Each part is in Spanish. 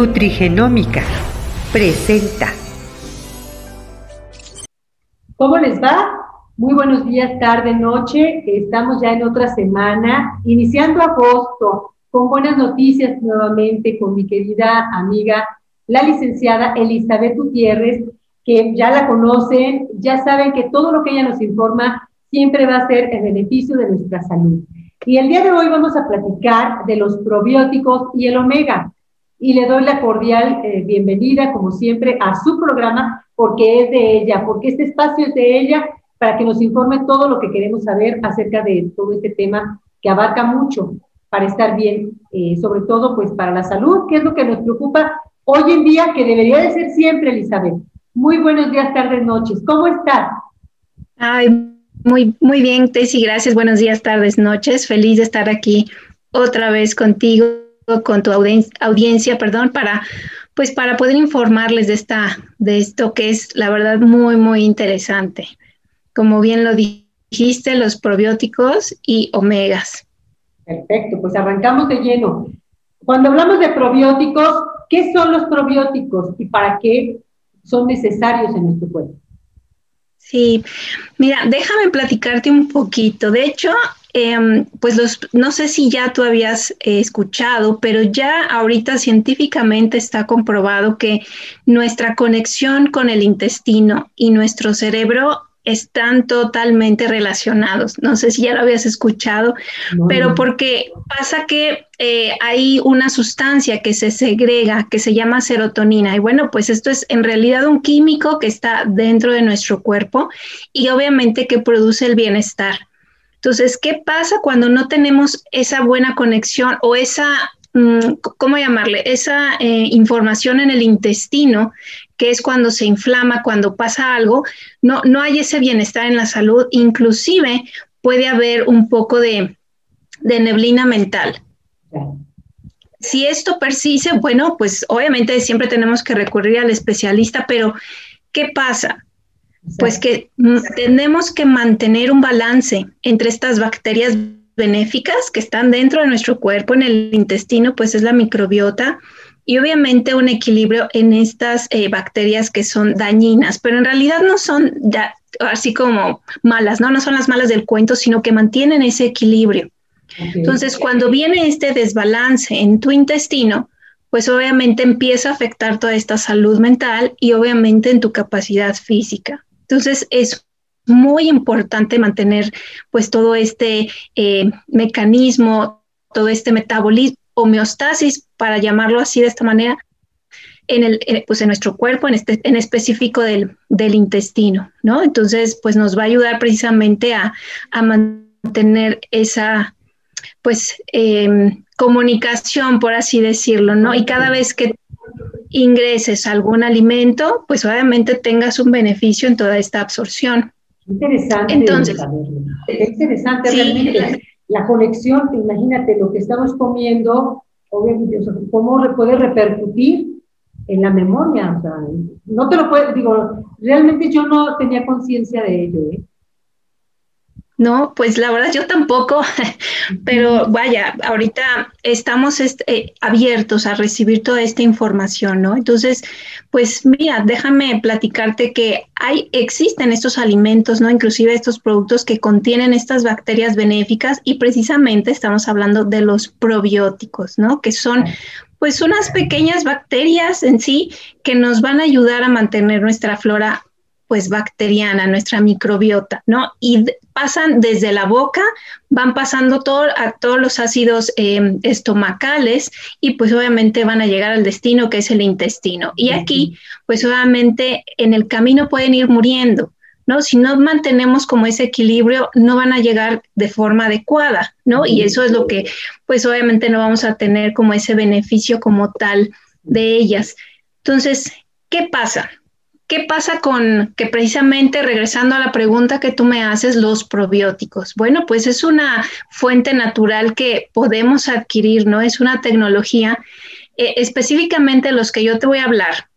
Nutrigenómica presenta. ¿Cómo les va? Muy buenos días, tarde, noche. Estamos ya en otra semana, iniciando agosto, con buenas noticias nuevamente con mi querida amiga, la licenciada Elizabeth Gutiérrez, que ya la conocen, ya saben que todo lo que ella nos informa siempre va a ser en beneficio de nuestra salud. Y el día de hoy vamos a platicar de los probióticos y el omega. Y le doy la cordial eh, bienvenida, como siempre, a su programa, porque es de ella, porque este espacio es de ella, para que nos informe todo lo que queremos saber acerca de todo este tema que abarca mucho para estar bien, eh, sobre todo pues para la salud, que es lo que nos preocupa hoy en día, que debería de ser siempre, Elizabeth. Muy buenos días, tardes, noches. ¿Cómo estás? Ay, muy, muy bien, Tessy, gracias. Buenos días, tardes, noches. Feliz de estar aquí otra vez contigo, con tu audiencia, perdón, para pues para poder informarles de esta, de esto que es la verdad muy, muy interesante. Como bien lo dijiste, los probióticos y omegas. Perfecto, pues arrancamos de lleno. Cuando hablamos de probióticos, ¿qué son los probióticos y para qué son necesarios en nuestro cuerpo? Sí, mira, déjame platicarte un poquito. De hecho, em, pues los, no sé si ya tú habías eh, escuchado, pero ya ahorita científicamente está comprobado que nuestra conexión con el intestino y nuestro cerebro están totalmente relacionados. No sé si ya lo habías escuchado, pero porque pasa que eh, hay una sustancia que se segrega, que se llama serotonina. Y bueno, pues esto es en realidad un químico que está dentro de nuestro cuerpo y obviamente que produce el bienestar. Entonces, ¿qué pasa cuando no tenemos esa buena conexión o esa mm, ¿cómo llamarle? Esa eh, información en el intestino que es cuando se inflama, cuando pasa algo, no, no hay ese bienestar en la salud, inclusive puede haber un poco de, neblina mental. Si esto persiste, bueno, pues obviamente siempre tenemos que recurrir al especialista, pero ¿qué pasa? Pues que tenemos que mantener un balance entre estas bacterias benéficas que están dentro de nuestro cuerpo, en el intestino, pues es la microbiota, y obviamente un equilibrio en estas eh, bacterias que son dañinas, pero en realidad no son así como malas, ¿no? No son las malas del cuento, sino que mantienen ese equilibrio. Entonces, cuando viene este desbalance en tu intestino, pues obviamente empieza a afectar toda esta salud mental y obviamente en tu capacidad física. Entonces, es muy importante mantener pues todo este eh, mecanismo, todo este metabolismo, homeostasis, para llamarlo así de esta manera, en, el, pues en nuestro cuerpo, en, este, en específico del, del, intestino, ¿no? Entonces, pues nos va a ayudar precisamente a, a mantener esa, pues, em, comunicación, por así decirlo, ¿no? Y cada vez que ingreses algún alimento, pues obviamente tengas un beneficio en toda esta absorción. Interesante. Entonces, es interesante realmente la conexión, imagínate lo que estamos comiendo, obviamente, cómo puede repercutir en la memoria. O sea, no te lo puedo, digo, realmente yo no tenía conciencia de ello. ¿eh? No, pues la verdad yo tampoco, pero vaya, ahorita estamos este, abiertos a recibir toda esta información, ¿no? Entonces, pues mira, déjame platicarte que hay, existen estos alimentos, ¿no? Inclusive estos productos que contienen estas bacterias benéficas y precisamente estamos hablando de los probióticos, ¿no? Que son pues unas pequeñas bacterias en sí que nos van a ayudar a mantener nuestra flora pues bacteriana, nuestra microbiota, ¿no? Y pasan desde la boca, van pasando todo, a todos los ácidos em, estomacales y pues obviamente van a llegar al destino que es el intestino. Y aquí, pues obviamente en el camino pueden ir muriendo, ¿no? Si no mantenemos como ese equilibrio, no van a llegar de forma adecuada, ¿no? Y eso es lo que, pues obviamente no vamos a tener como ese beneficio como tal de ellas. Entonces, ¿qué pasa? ¿Qué pasa con que precisamente regresando a la pregunta que tú me haces, los probióticos? Bueno, pues es una fuente natural que podemos adquirir, ¿no? Es una tecnología, eh, específicamente los que yo te voy a hablar,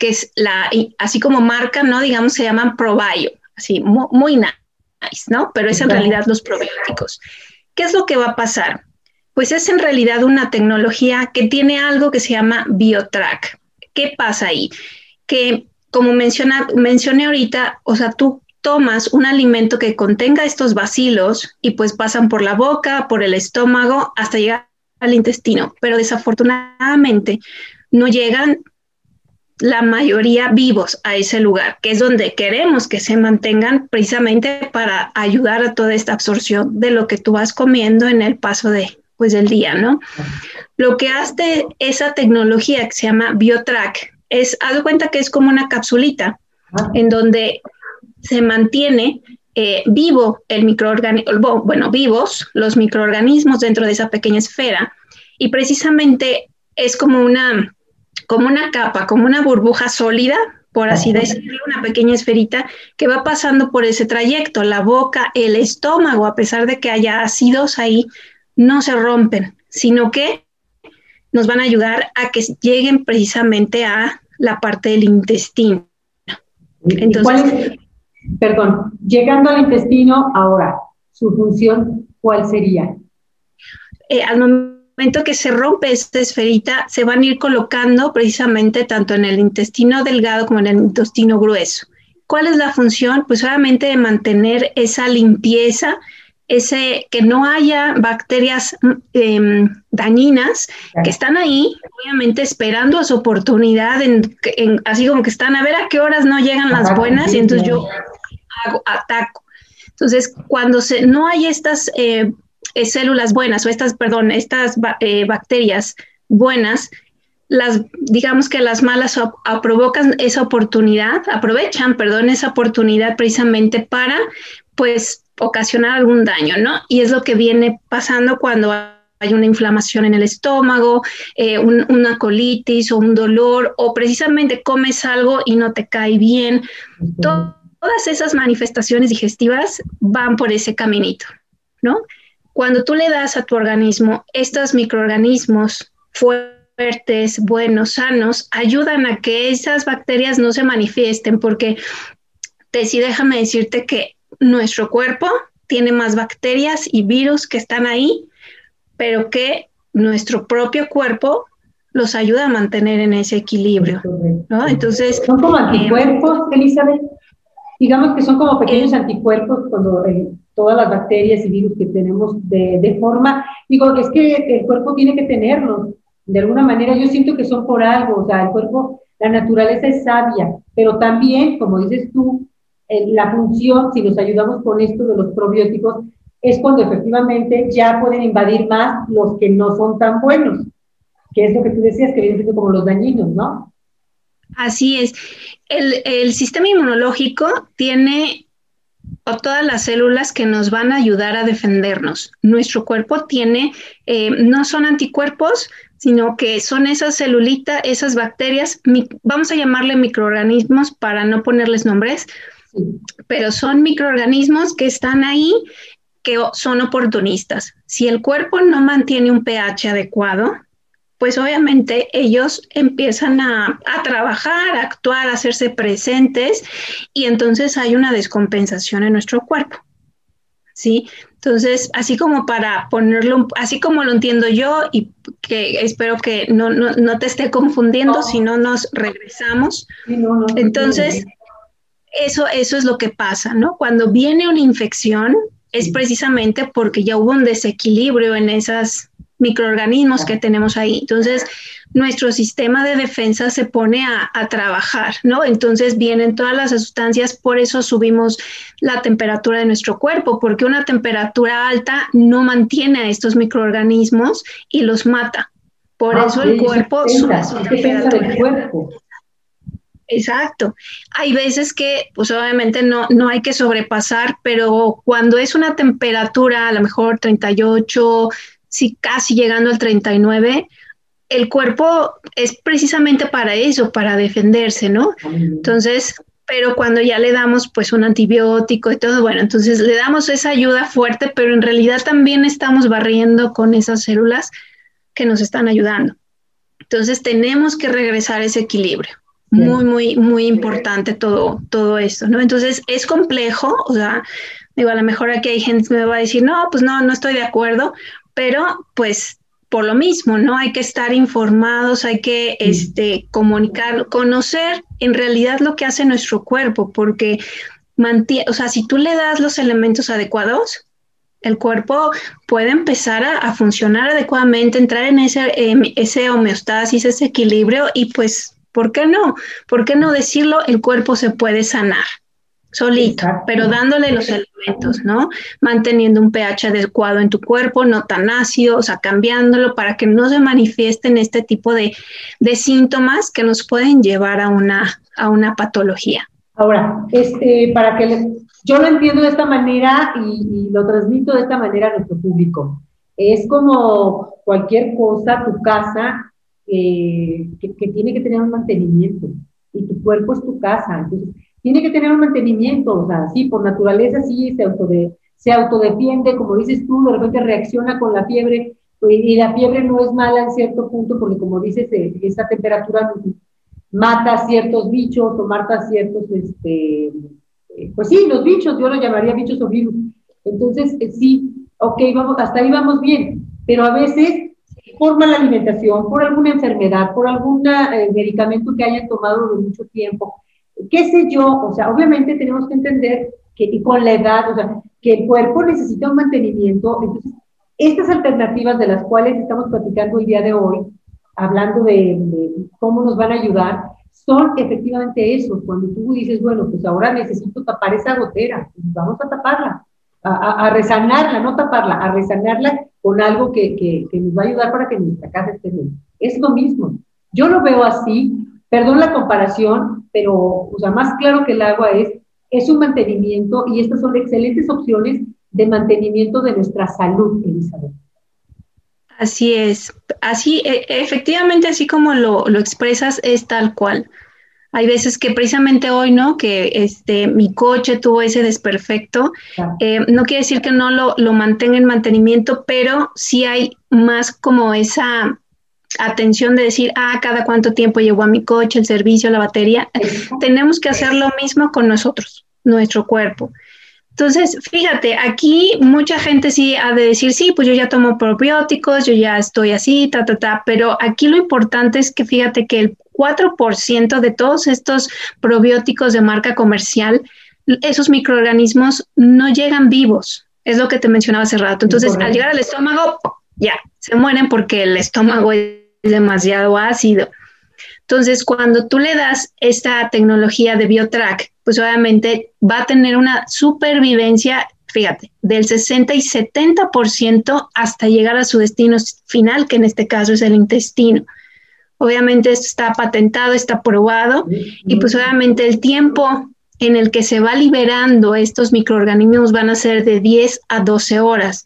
que es la, así como marca, ¿no? Digamos, se llaman probio, así, muy, nice, ¿no? Pero es en realidad los probióticos. ¿Qué es lo que va a pasar? pues es en realidad una tecnología que tiene algo que se llama BioTrack. ¿Qué pasa ahí? Que como menciona, mencioné ahorita, o sea, tú tomas un alimento que contenga estos bacilos y pues pasan por la boca, por el estómago, hasta llegar al intestino, pero desafortunadamente no llegan la mayoría vivos a ese lugar, que es donde queremos que se mantengan precisamente para ayudar a toda esta absorción de lo que tú vas comiendo en el paso de, pues, del día, ¿no? Lo que hace esa tecnología que se llama BioTrack es, haz cuenta que es como una capsulita en donde se mantiene eh, vivo el microorganismo, bueno, vivos los microorganismos dentro de esa pequeña esfera. Y precisamente es como una como una capa, como una burbuja sólida, por así decirlo, una pequeña esferita que va pasando por ese trayecto. La boca, el estómago, a pesar de que haya ácidos ahí, no se rompen, sino que nos van a ayudar a que lleguen precisamente a la parte del intestino. Entonces, perdón, llegando al intestino, ahora, su función, ¿cuál sería? Eh, al momento que se rompe esta esferita, se van a ir colocando precisamente tanto en el intestino delgado como en el intestino grueso. ¿Cuál es la función? Pues obviamente de mantener esa limpieza, ese que no haya bacterias em, dañinas que están ahí, obviamente esperando a su oportunidad, así como que están a ver a qué horas no llegan las buenas y entonces yo hago, ataco. Entonces, cuando se, no hay estas eh, eh, células buenas o estas, perdón, estas eh, bacterias buenas, las, digamos que las malas provocan esa oportunidad, aprovechan, perdón, esa oportunidad precisamente para, pues, ocasionar algún daño, ¿no? Y es lo que viene pasando cuando hay una inflamación en el estómago, eh, una colitis o un dolor, o precisamente comes algo y no te cae bien. Todas esas manifestaciones digestivas van por ese caminito, ¿no? Cuando tú le das a tu organismo estos microorganismos fuertes, buenos, sanos, ayudan a que esas bacterias no se manifiesten, porque te sí déjame decirte que nuestro cuerpo tiene más bacterias y virus que están ahí, pero que nuestro propio cuerpo los ayuda a mantener en ese equilibrio, ¿no? Entonces... Son como anticuerpos, Elizabeth. Digamos que son como pequeños anticuerpos cuando eh, todas las bacterias y virus que tenemos de, forma, digo, es que el cuerpo tiene que tenerlos, de alguna manera yo siento que son por algo, o sea, el cuerpo, la naturaleza es sabia, pero también, como dices tú, eh, la función, si nos ayudamos con esto de los probióticos, es cuando efectivamente ya pueden invadir más los que no son tan buenos, que es lo que tú decías, que vienen como los dañinos, ¿no? Así es. El, el sistema inmunológico tiene todas las células que nos van a ayudar a defendernos. Nuestro cuerpo tiene, eh, no son anticuerpos, sino que son esas celulitas, esas bacterias, vamos a llamarle microorganismos para no ponerles nombres, pero son microorganismos que están ahí, que son oportunistas. Si el cuerpo no mantiene un pH adecuado, pues obviamente ellos empiezan a, trabajar, a actuar, a hacerse presentes y entonces hay una descompensación en nuestro cuerpo. ¿Sí? Entonces, así como para ponerlo, así como lo entiendo yo y que espero que no, te esté confundiendo, si no nos regresamos. entonces, eso, eso es lo que pasa, ¿no? Cuando viene una infección, es precisamente porque ya hubo un desequilibrio en esas microorganismos que tenemos ahí. Entonces, nuestro sistema de defensa se pone a, trabajar, ¿no? Entonces vienen todas las sustancias, por eso subimos la temperatura de nuestro cuerpo, porque una temperatura alta no mantiene a estos microorganismos y los mata. Por ah, eso el cuerpo sube su temperatura. Cuerpo. Exacto. Hay veces que, pues obviamente no, no hay que sobrepasar, pero cuando es una temperatura a lo mejor 38, si casi llegando al 39, el cuerpo es precisamente para eso, para defenderse, ¿no? Entonces, pero cuando ya le damos pues un antibiótico y todo, bueno, entonces le damos esa ayuda fuerte, pero en realidad también estamos barriendo con esas células que nos están ayudando. Entonces tenemos que regresar a ese equilibrio. Muy, muy, muy importante todo, todo esto, ¿no? Entonces es complejo, o sea, digo, a lo mejor aquí hay gente que me va a decir, no, pues no, no estoy de acuerdo, pero pues por lo mismo, ¿no? Hay que estar informados, hay que este, comunicar, conocer en realidad lo que hace nuestro cuerpo, porque mantiene, o sea, si tú le das los elementos adecuados, el cuerpo puede empezar a, funcionar adecuadamente, entrar en ese, ese homeostasis, ese equilibrio y pues, ¿por qué no? ¿Por qué no decirlo? El cuerpo se puede sanar solito, pero dándole los elementos, ¿no? Manteniendo un pH adecuado en tu cuerpo, no tan ácido, o sea, cambiándolo para que no se manifiesten este tipo de, de síntomas que nos pueden llevar a una, a una patología. Ahora, este, para que yo lo entiendo de esta manera y, lo transmito de esta manera a nuestro público. Es como cualquier cosa, tu casa, eh, que, que, tiene que tener un mantenimiento y tu cuerpo es tu casa. Entonces, tiene que tener un mantenimiento, o sea, sí, por naturaleza sí se, autode, se autodefiende, como dices tú, de repente reacciona con la fiebre, pues, y la fiebre no es mala en cierto punto, porque como dices, eh, esa temperatura mata ciertos bichos o mata ciertos, este, eh, pues sí, los bichos, yo lo llamaría bichos o virus. Entonces, sí, ok, vamos, hasta ahí vamos bien, pero a veces por mala alimentación, por alguna enfermedad, por algún medicamento que hayan tomado de mucho tiempo, qué sé yo, o sea, obviamente tenemos que entender que y con la edad, o sea, que el cuerpo necesita un mantenimiento. Entonces, estas alternativas de las cuales estamos platicando el día de hoy, hablando de, cómo nos van a ayudar, son efectivamente eso. Cuando tú dices, bueno, pues ahora necesito tapar esa gotera, pues vamos a taparla, a, a, resanarla, no taparla, a resanarla con algo que, que, que nos va a ayudar para que nuestra casa esté bien. Es lo mismo. Yo lo veo así, Perdón la comparación, pero o sea, más claro que el agua es, es un mantenimiento y estas son excelentes opciones de mantenimiento de nuestra salud, Elizabeth. Así es, así, e, efectivamente, así como lo, lo, expresas, es tal cual. Hay veces que precisamente hoy, ¿no? Que este, mi coche tuvo ese desperfecto. Eh, no quiere decir que no lo, lo mantenga en mantenimiento, pero sí hay más como esa atención de decir, ah, cada cuánto tiempo llegó a mi coche, el servicio, la batería. Tenemos que hacer lo mismo con nosotros, nuestro cuerpo. Entonces, fíjate, aquí mucha gente sí ha de decir, sí, pues yo ya tomo probióticos, yo ya estoy así, ta, ta, ta, pero aquí lo importante es que fíjate que el 4% de todos estos probióticos de marca comercial, esos microorganismos no llegan vivos, es lo que te mencionaba hace rato. Entonces, al llegar al estómago, ya, se mueren porque el estómago es demasiado ácido. Entonces, cuando tú le das esta tecnología de BioTrack, pues obviamente va a tener una supervivencia, fíjate, del 60 y 70% hasta llegar a su destino final, que en este caso es el intestino. Obviamente esto está patentado, está probado y pues obviamente el tiempo en el que se va liberando estos microorganismos van a ser de 10 a 12 horas.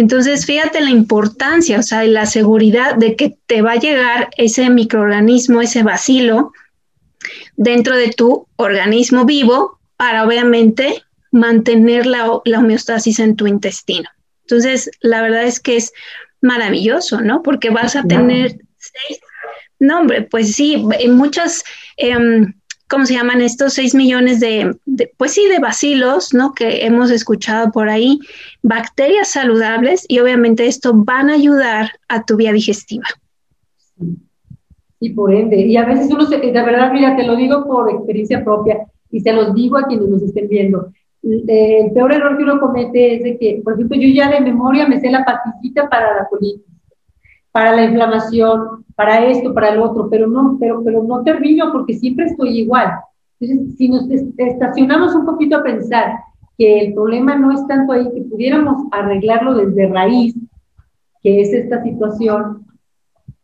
Entonces, fíjate la importancia, o sea, la seguridad de que te va a llegar ese microorganismo, ese bacilo, dentro de tu organismo vivo para obviamente mantener la, homeostasis en tu intestino. Entonces, la verdad es que es maravilloso, ¿no? Porque vas a tener seis, no, hombre, pues sí, muchas... Em, ¿cómo se llaman estos 6 millones de, pues sí, de bacilos, ¿no? Que hemos escuchado por ahí, bacterias saludables y obviamente esto van a ayudar a tu vía digestiva. Y por ende, y a veces uno se, de verdad, mira, te lo digo por experiencia propia y se los digo a quienes nos estén viendo. El peor error que uno comete es de que, por ejemplo, yo ya de memoria me sé la pastillita para la colitis para la inflamación, para esto, para el otro, pero no, pero, pero no termino porque siempre estoy igual. Entonces, si nos estacionamos un poquito a pensar que el problema no es tanto ahí, que pudiéramos arreglarlo desde raíz, que es esta situación,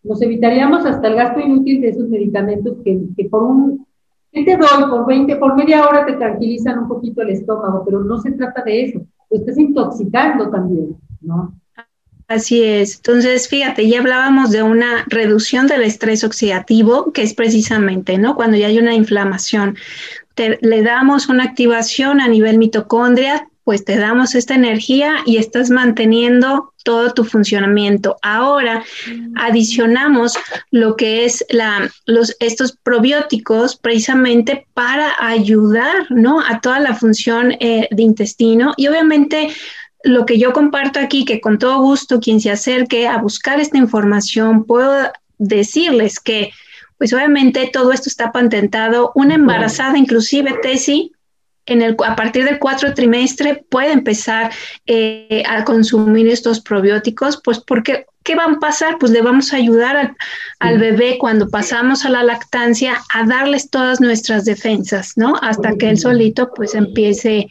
nos evitaríamos hasta el gasto inútil de esos medicamentos que, que por un, ¿qué te doy? Por 20, por media hora te tranquilizan un poquito el estómago, pero no se trata de eso, lo estás intoxicando también, ¿no? Así es. Entonces, fíjate, ya hablábamos de una reducción del estrés oxidativo, que es precisamente, ¿no? Cuando ya hay una inflamación, le damos una activación a nivel mitocondria, pues te damos esta energía y estás manteniendo todo tu funcionamiento. Ahora adicionamos lo que es la, los, estos probióticos precisamente para ayudar, ¿no? A toda la función eh, de intestino y obviamente lo que yo comparto aquí, que con todo gusto quien se acerque a buscar esta información, puedo decirles que, pues obviamente todo esto está patentado. Una embarazada, inclusive Tesi, en el, a partir del cuarto trimestre puede empezar eh, a consumir estos probióticos, pues porque ¿qué van a pasar? Pues le vamos a ayudar al, bebé cuando pasamos a la lactancia a darles todas nuestras defensas, ¿no? Hasta que él solito pues empiece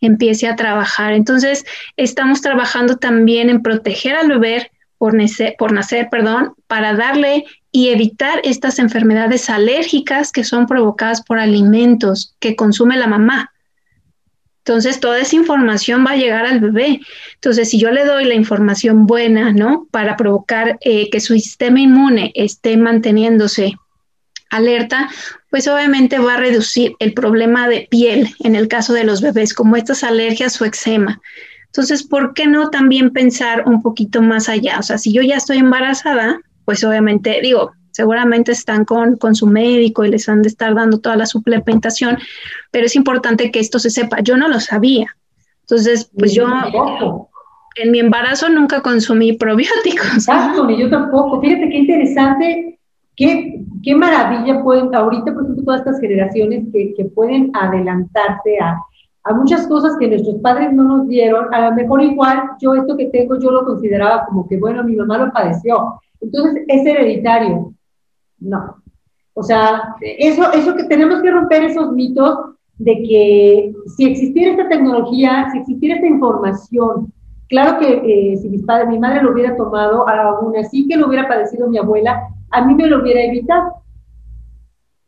empiece a trabajar. Entonces, estamos trabajando también en proteger al bebé por nacer, por nacer, perdón, para darle y evitar estas enfermedades alérgicas que son provocadas por alimentos que consume la mamá. Entonces, toda esa información va a llegar al bebé. Entonces, si yo le doy la información buena, ¿no? Para provocar eh, que su sistema inmune esté manteniéndose alerta, pues obviamente va a reducir el problema de piel en el caso de los bebés, como estas alergias o eczema. Entonces, ¿por qué no también pensar un poquito más allá? O sea, si yo ya estoy embarazada, pues obviamente digo, seguramente están con, con, su médico y les han de estar dando toda la suplementación, pero es importante que esto se sepa. Yo no lo sabía. Entonces, pues yo en mi embarazo nunca consumí probióticos. Exacto, ni yo tampoco. Fíjate qué interesante, qué, qué maravilla pueden, ahorita, por ejemplo, todas estas generaciones que, que pueden adelantarse a, a muchas cosas que nuestros padres no nos dieron. A lo mejor igual yo esto que tengo, yo lo consideraba como que, bueno, mi mamá lo padeció. Entonces, es hereditario. No. O sea, eso, eso que tenemos que romper esos mitos de que si existiera esta tecnología, si existiera esta información, claro que eh, si mis padres, mi madre lo hubiera tomado, aún así que lo hubiera padecido mi abuela, a mí me lo hubiera evitado.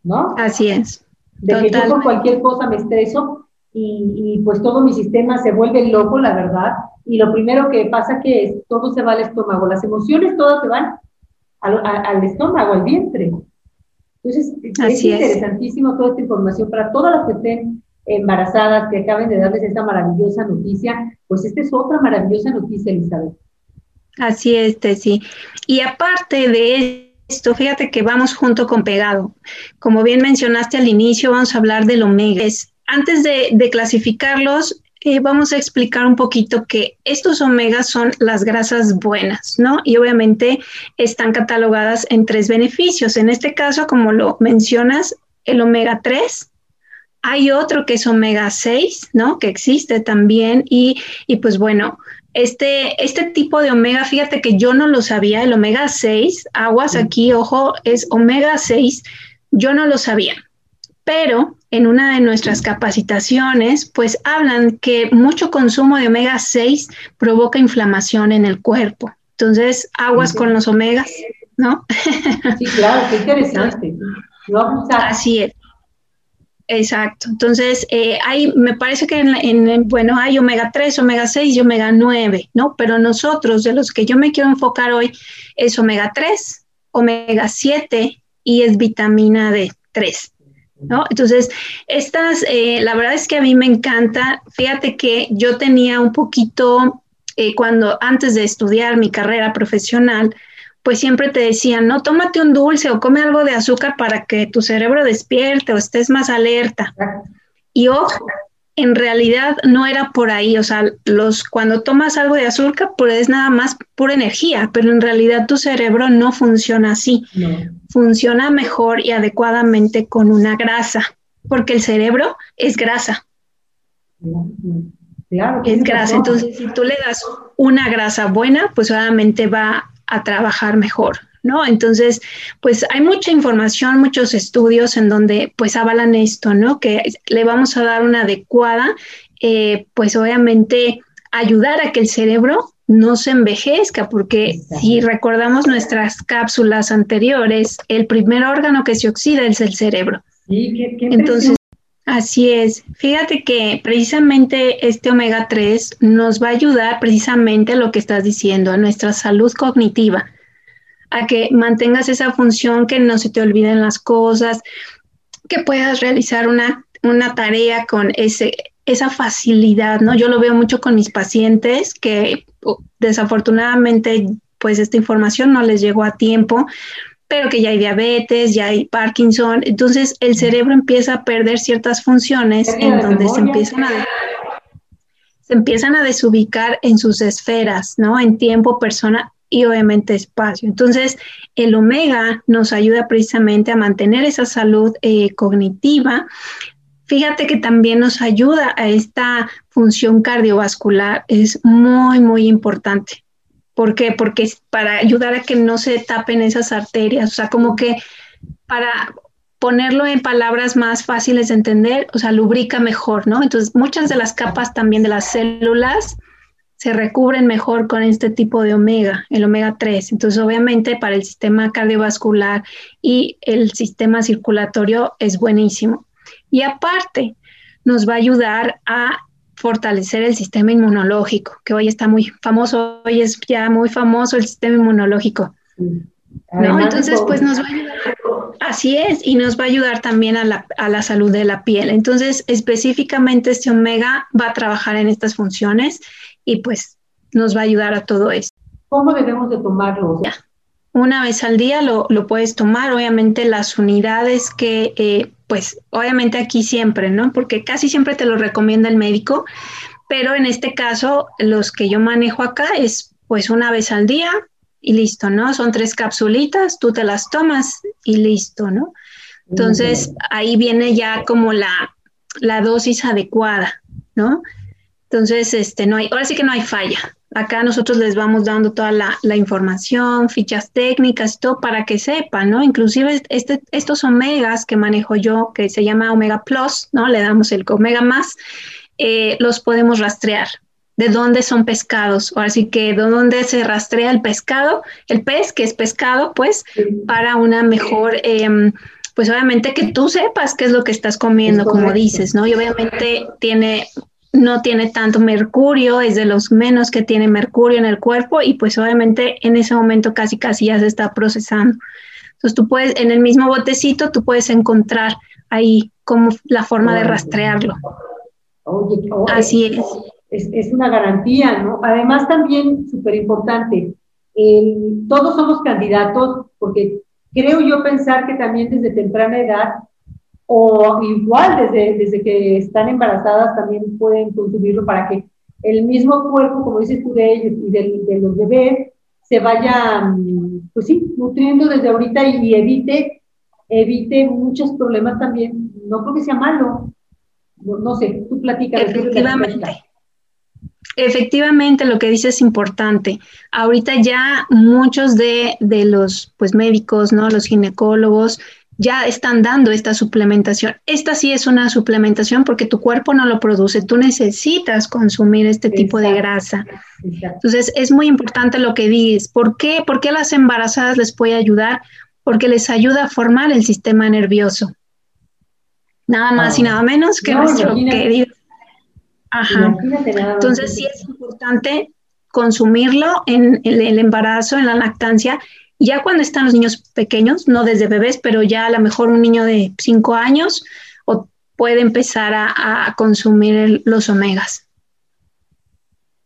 ¿No? Así es. De que yo por cualquier cosa me estreso y, y, pues todo mi sistema se vuelve loco, la verdad. Y lo primero que pasa que es, todo se va al estómago, las emociones todas se van al, estómago, al vientre. Entonces, es interesantísimo toda esta información para todas las que estén embarazadas, que acaben de darles esta maravillosa noticia. Pues esta es otra maravillosa noticia, Elizabeth. Así es, sí. Y aparte de esto, fíjate que vamos junto con pegado. Como bien mencionaste al inicio, vamos a hablar del omega. Antes de, de clasificarlos, eh, vamos a explicar un poquito que estos omegas son las grasas buenas, ¿no? Y obviamente están catalogadas en tres beneficios. En este caso, como lo mencionas, el omega 3. Hay otro que es omega 6, ¿no? Que existe también. Y, y pues bueno, este, este tipo de omega, fíjate que yo no lo sabía, el omega 6, aguas aquí, ojo, es omega 6, yo no lo sabía. Pero en una de nuestras capacitaciones, pues hablan que mucho consumo de omega 6 provoca inflamación en el cuerpo. Entonces, aguas con los omegas, ¿no? Sí, claro, qué interesante. Así es. Exacto. Entonces, eh, hay, me parece que en, bueno, hay omega 3, omega 6 y omega 9, ¿no? Pero nosotros, de los que yo me quiero enfocar hoy, es omega 3, omega 7 y es vitamina D3. ¿No? Entonces, estas, eh, la verdad es que a mí me encanta. Fíjate que yo tenía un poquito, eh, cuando antes de estudiar mi carrera profesional, pues siempre te decían, no, tómate un dulce o come algo de azúcar para que tu cerebro despierte o estés más alerta. Y ojo, en realidad no era por ahí, o sea, los, cuando tomas algo de azúcar, pues es nada más pura energía, pero en realidad tu cerebro no funciona así, funciona mejor y adecuadamente con una grasa, porque el cerebro es grasa. Claro, es grasa, entonces si tú le das una grasa buena, pues obviamente va a trabajar mejor. ¿No? Entonces, pues hay mucha información, muchos estudios en donde pues avalan esto, ¿no? Que le vamos a dar una adecuada, eh, pues obviamente ayudar a que el cerebro no se envejezca, porque si recordamos nuestras cápsulas anteriores, el primer órgano que se oxida es el cerebro. Entonces, así es. Fíjate que precisamente este omega 3 nos va a ayudar precisamente a lo que estás diciendo, a nuestra salud cognitiva a que mantengas esa función, que no se te olviden las cosas, que puedas realizar una, una tarea con ese, esa facilidad, ¿no? Yo lo veo mucho con mis pacientes que desafortunadamente pues esta información no les llegó a tiempo, pero que ya hay diabetes, ya hay Parkinson, entonces el cerebro empieza a perder ciertas funciones en donde se empiezan a se empiezan a desubicar en sus esferas, ¿no? En tiempo, persona y obviamente espacio. Entonces, el omega nos ayuda precisamente a mantener esa salud eh, cognitiva. Fíjate que también nos ayuda a esta función cardiovascular, es muy, muy importante. ¿Por qué? Porque es para ayudar a que no se tapen esas arterias, o sea, como que para ponerlo en palabras más fáciles de entender, o sea, lubrica mejor, ¿no? Entonces, muchas de las capas también de las células se recubren mejor con este tipo de omega, el omega 3. Entonces, obviamente, para el sistema cardiovascular y el sistema circulatorio es buenísimo. Y aparte, nos va a ayudar a fortalecer el sistema inmunológico, que hoy está muy famoso, hoy es ya muy famoso el sistema inmunológico. ¿no? Entonces, pues nos va a ayudar, así es, y nos va a ayudar también a la, a la, salud de la piel. Entonces, específicamente este omega va a trabajar en estas funciones y pues nos va a ayudar a todo esto. ¿Cómo debemos de tomarlo? Una vez al día lo, lo, puedes tomar, obviamente las unidades que, eh, pues obviamente aquí siempre, ¿no? Porque casi siempre te lo recomienda el médico, pero en este caso los que yo manejo acá es pues una vez al día, y listo, ¿no? Son tres capsulitas, tú te las tomas y listo, ¿no? Entonces ahí viene ya como la, la dosis adecuada, ¿no? Entonces, este, no hay, ahora sí que no hay falla. Acá nosotros les vamos dando toda la, la información, fichas técnicas, todo para que sepan, ¿no? Inclusive este, estos omegas que manejo yo, que se llama Omega Plus, ¿no? Le damos el Omega más, eh, los podemos rastrear de dónde son pescados, o así que de dónde se rastrea el pescado, el pez que es pescado, pues, para una mejor, em, pues obviamente que tú sepas qué es lo que estás comiendo, como dices, ¿no? Y obviamente tiene, no tiene tanto mercurio, es de los menos que tiene mercurio en el cuerpo y pues obviamente en ese momento casi casi ya se está procesando. Entonces tú puedes, en el mismo botecito, tú puedes encontrar ahí como la forma de rastrearlo. Así es es, es una garantía, ¿no? Además, también, súper importante, todos somos candidatos, porque creo yo pensar que también desde temprana edad, o igual desde, desde que están embarazadas, también pueden consumirlo para que el mismo cuerpo, como dices tú, de ellos y de, de los bebés, se vaya, pues sí, nutriendo desde ahorita y, evite, evite muchos problemas también, no porque sea malo, no, sé, tú platicas. Efectivamente. Efectivamente, lo que dice es importante. Ahorita ya muchos de, los pues, médicos, ¿no? los ginecólogos, ya están dando esta suplementación. Esta sí es una suplementación porque tu cuerpo no lo produce, tú necesitas consumir este tipo de grasa. Entonces, es muy importante lo que dices. ¿Por qué? ¿Por qué a las embarazadas les puede ayudar? Porque les ayuda a formar el sistema nervioso. Nada más y nada menos que nuestro querido Ajá. Entonces sí es importante consumirlo en, el embarazo, en la lactancia, ya cuando están los niños pequeños, no desde bebés, pero ya a lo mejor un niño de 5 años o puede empezar a, consumir los omegas.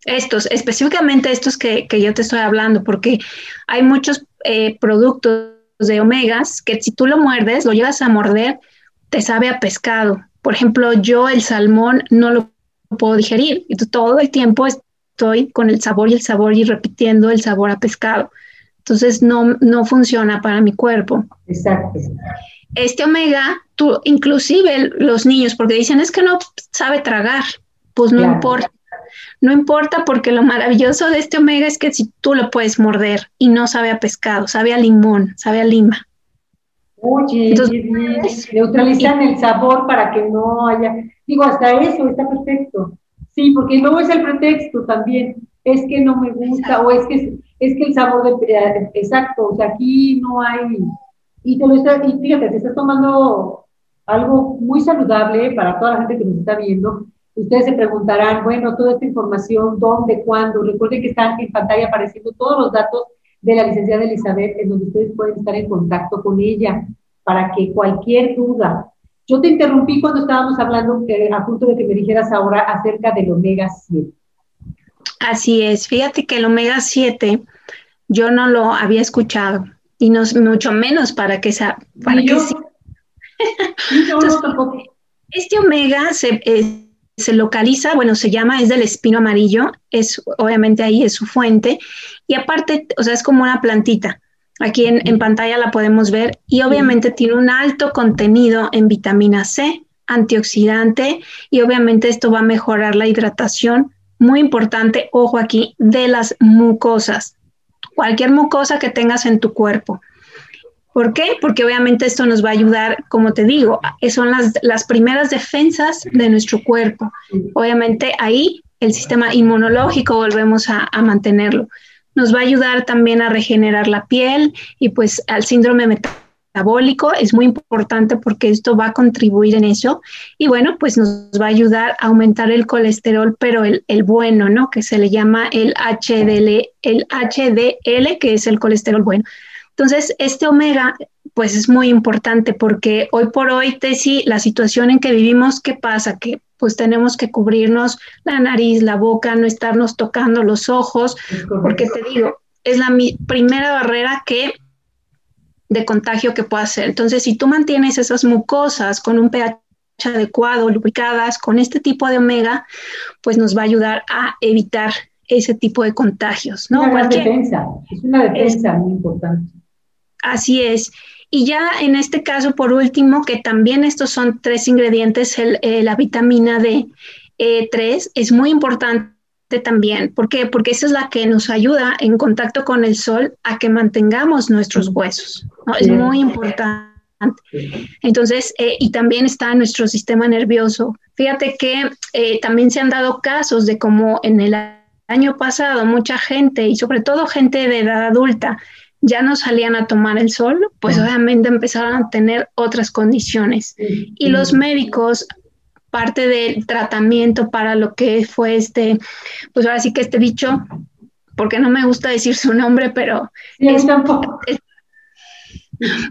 Estos, específicamente estos que, yo te estoy hablando, porque hay muchos eh, productos de omegas que si tú lo muerdes, lo llevas a morder, te sabe a pescado. Por ejemplo, yo el salmón no lo puedo digerir. Y todo el tiempo estoy con el sabor y el sabor y repitiendo el sabor a pescado. Entonces no, no funciona para mi cuerpo. Exacto. Este omega, tú, inclusive los niños, porque dicen es que no sabe tragar, pues no importa. No importa porque lo maravilloso de este omega es que si tú lo puedes morder y no sabe a pescado, sabe a limón, sabe a lima. Oye, Entonces, neutralizan el sabor para que no haya, digo, hasta eso está perfecto. Sí, porque luego es el pretexto también, es que no me gusta o es que es que el sabor de, eh, exacto, o sea, aquí no hay y te lo está, y fíjate, te estás tomando algo muy saludable para toda la gente que nos está viendo. Ustedes se preguntarán, bueno, toda esta información, ¿dónde, cuándo? Recuerden que están en pantalla apareciendo todos los datos de la licenciada Elizabeth, en donde ustedes pueden estar en contacto con ella para que cualquier duda. Yo te interrumpí cuando estábamos hablando eh, a punto de que me dijeras ahora acerca del omega 7. Así es, fíjate que el omega 7 yo no lo había escuchado y no mucho menos para que sea para que sí. este omega se, eh, se localiza, bueno, se llama, es del espino amarillo, es obviamente ahí es su fuente, y aparte, o sea, es como una plantita. Aquí en, en pantalla la podemos ver y obviamente tiene un alto contenido en vitamina C, antioxidante y obviamente esto va a mejorar la hidratación. Muy importante, ojo aquí, de las mucosas. Cualquier mucosa que tengas en tu cuerpo. ¿Por qué? Porque obviamente esto nos va a ayudar, como te digo, son las, las primeras defensas de nuestro cuerpo. Obviamente ahí el sistema inmunológico volvemos a, a mantenerlo. Nos va a ayudar también a regenerar la piel y pues al síndrome metabólico es muy importante porque esto va a contribuir en eso y bueno, pues nos va a ayudar a aumentar el colesterol, pero el, el bueno, ¿no? Que se le llama el HDL, el HDL, que es el colesterol bueno. Entonces, este omega, pues es muy importante porque hoy por hoy, Tessy, la situación en que vivimos, ¿qué pasa? Que pues tenemos que cubrirnos la nariz, la boca, no estarnos tocando los ojos, porque te digo, es la primera barrera que de contagio que pueda hacer. Entonces, si tú mantienes esas mucosas con un pH adecuado, lubricadas, con este tipo de omega, pues nos va a ayudar a evitar ese tipo de contagios, ¿no? Una defensa, es una defensa muy importante. Así es. Y ya en este caso, por último, que también estos son tres ingredientes, el, eh, la vitamina D3 eh, es muy importante también. ¿Por qué? Porque esa es la que nos ayuda en contacto con el sol a que mantengamos nuestros huesos. Es muy importante. Entonces, eh, y también está nuestro sistema nervioso. Fíjate que también se han dado casos de como en el año pasado mucha gente, y sobre todo gente de edad adulta, ya no salían a tomar el sol, pues obviamente empezaron a tener otras condiciones. Y los médicos, parte del tratamiento para lo que fue este, pues ahora sí que este bicho, porque no me gusta decir su nombre, pero es,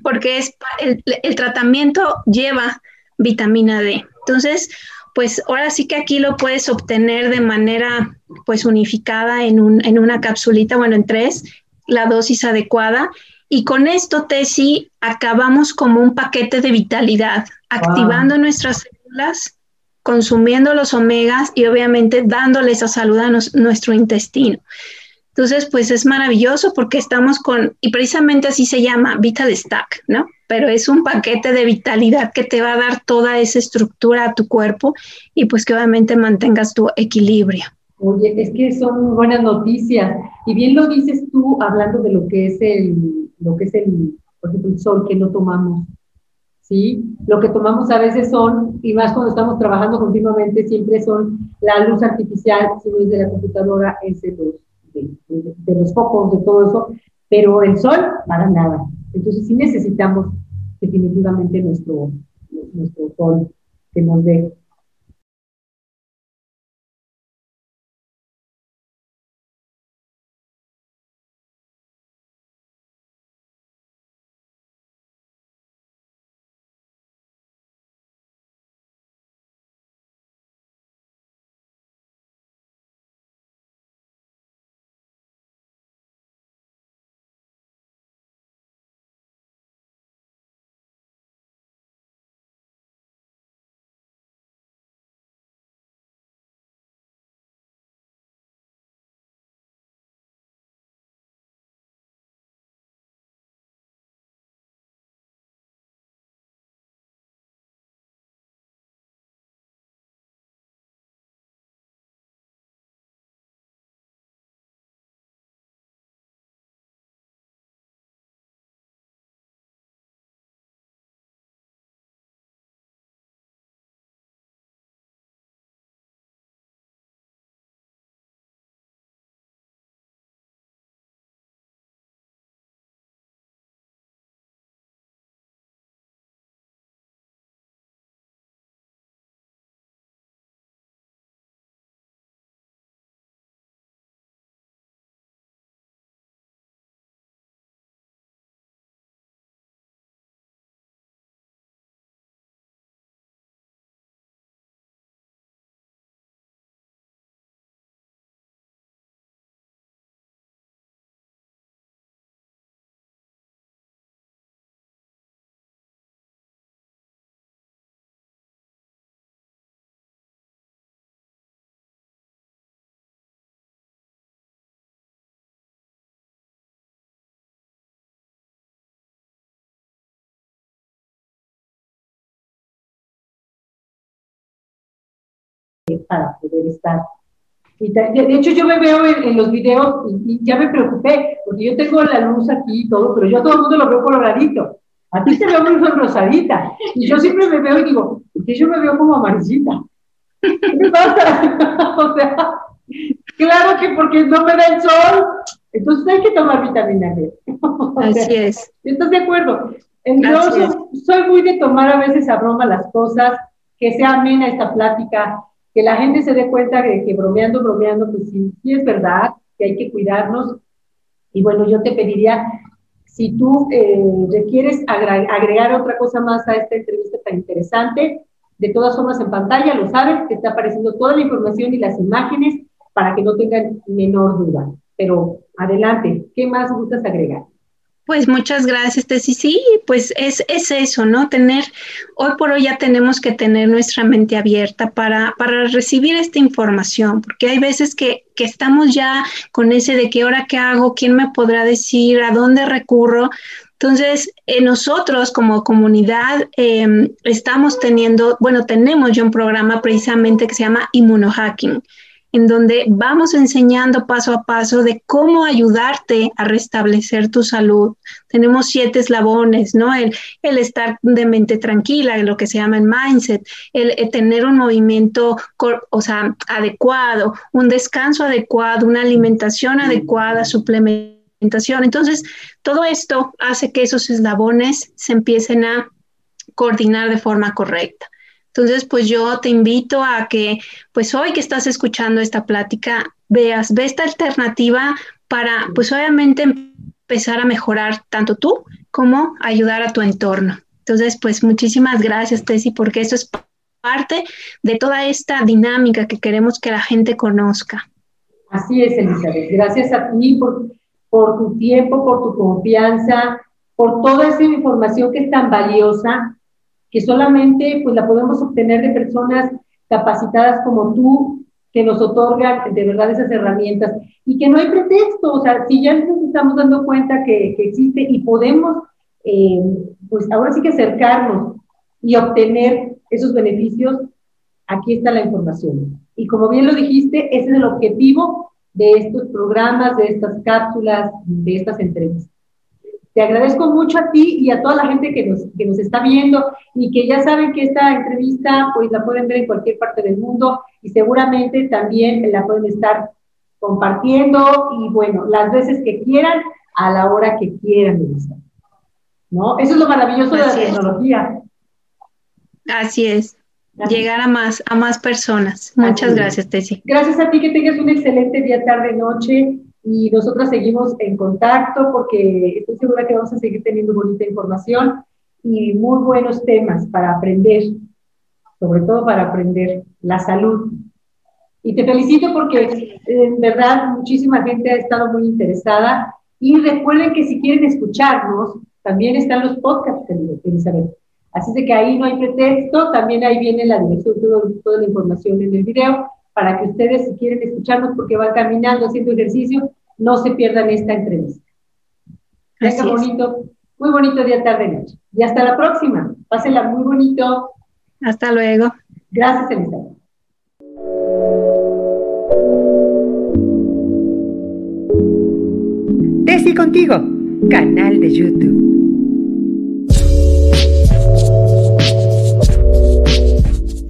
porque es el, el tratamiento lleva vitamina D. Entonces, pues ahora sí que aquí lo puedes obtener de manera pues unificada en, un, en una capsulita, bueno, en tres, la dosis adecuada. Y con esto, Tessy, acabamos como un paquete de vitalidad, activando nuestras células, consumiendo los omegas y obviamente dándole esa salud a nuestro intestino. Entonces, pues es maravilloso porque estamos con, y precisamente así se llama, Vital Stack, ¿no? Pero es un paquete de vitalidad que te va a dar toda esa estructura a tu cuerpo y pues que obviamente mantengas tu equilibrio. Oye, es que son buenas noticias. Y bien lo dices tú hablando de lo que es el, lo que es el, por ejemplo, el sol que no tomamos. ¿Sí? Lo que tomamos a veces son, y más cuando estamos trabajando continuamente, siempre son la luz artificial, si no es de la computadora, es de de, los focos, de todo eso, pero el sol, para nada. Entonces sí necesitamos definitivamente nuestro, nuestro sol que nos dé para poder estar. Y de hecho, yo me veo en, los videos y, ya me preocupé, porque yo tengo la luz aquí y todo, pero yo a todo el mundo lo veo coloradito. A ti te veo muy rosadita. Y yo siempre me veo y digo, ¿por qué yo me veo como amarillita? ¿Qué me pasa? o sea, claro que porque no me da el sol, entonces hay que tomar vitamina D. Así es. ¿Estás de acuerdo? Entonces, soy muy de tomar a veces a broma las cosas, que sea amena esta plática, que la gente se dé cuenta de que bromeando, bromeando, pues sí, sí es verdad, que hay que cuidarnos. Y bueno, yo te pediría, si tú eh, requieres agregar otra cosa más a esta entrevista tan interesante, de todas formas en pantalla, lo sabes, te está apareciendo toda la información y las imágenes para que no tengan menor duda. Pero adelante, ¿qué más gustas agregar? Pues muchas gracias, Tessy. Sí, pues es, es, eso, ¿no? Tener, hoy por hoy ya tenemos que tener nuestra mente abierta para, para recibir esta información, porque hay veces que, que estamos ya con ese de qué hora qué hago, quién me podrá decir, a dónde recurro. Entonces, eh, nosotros como comunidad em, estamos teniendo, bueno, tenemos ya un programa precisamente que se llama Inmunohacking en donde vamos enseñando paso a paso de cómo ayudarte a restablecer tu salud. Tenemos siete eslabones, ¿no? El, el estar de mente tranquila, lo que se llama el mindset, el, tener un movimiento, o sea, adecuado, un descanso adecuado, una alimentación adecuada, suplementación. Entonces, todo esto hace que esos eslabones se empiecen a coordinar de forma correcta. Entonces, pues yo te invito a que, pues hoy que estás escuchando esta plática, veas, ve esta alternativa para, pues obviamente, empezar a mejorar tanto tú como ayudar a tu entorno. Entonces, pues muchísimas gracias, Tessy, porque eso es parte de toda esta dinámica que queremos que la gente conozca. Así es, Elizabeth. Gracias a ti por, por tu tiempo, por tu confianza, por toda esa información que es tan valiosa que solamente pues la podemos obtener de personas capacitadas como tú, que nos otorgan de verdad esas herramientas y que no hay pretexto, o sea, si ya nos estamos dando cuenta que, que existe y podemos, eh, pues ahora sí que acercarnos y obtener esos beneficios, aquí está la información. Y como bien lo dijiste, ese es el objetivo de estos programas, de estas cápsulas, de estas entrevistas. Te agradezco mucho a ti y a toda la gente que nos, que nos está viendo y que ya saben que esta entrevista pues la pueden ver en cualquier parte del mundo y seguramente también la pueden estar compartiendo y bueno, las veces que quieran, a la hora que quieran. ¿No? Eso es lo maravilloso de la tecnología. Así es. Llegar a más, a más personas. Muchas gracias, Tessy. Gracias a ti, que tengas un excelente día, tarde, noche y nosotros seguimos en contacto porque estoy segura que vamos a seguir teniendo bonita información y muy buenos temas para aprender, sobre todo para aprender la salud. Y te felicito porque en verdad muchísima gente ha estado muy interesada y recuerden que si quieren escucharnos, también están los podcasts, Elizabeth. Así de que ahí no hay pretexto, también ahí viene la dirección, toda la información en el video para que ustedes, si quieren escucharnos porque van caminando, haciendo ejercicio, no se pierdan esta entrevista. Venga, bonito, muy bonito día, tarde, noche. Y hasta la próxima. Pásenla muy bonito. Hasta luego. Gracias, Elizabeth. Desi contigo, canal de YouTube.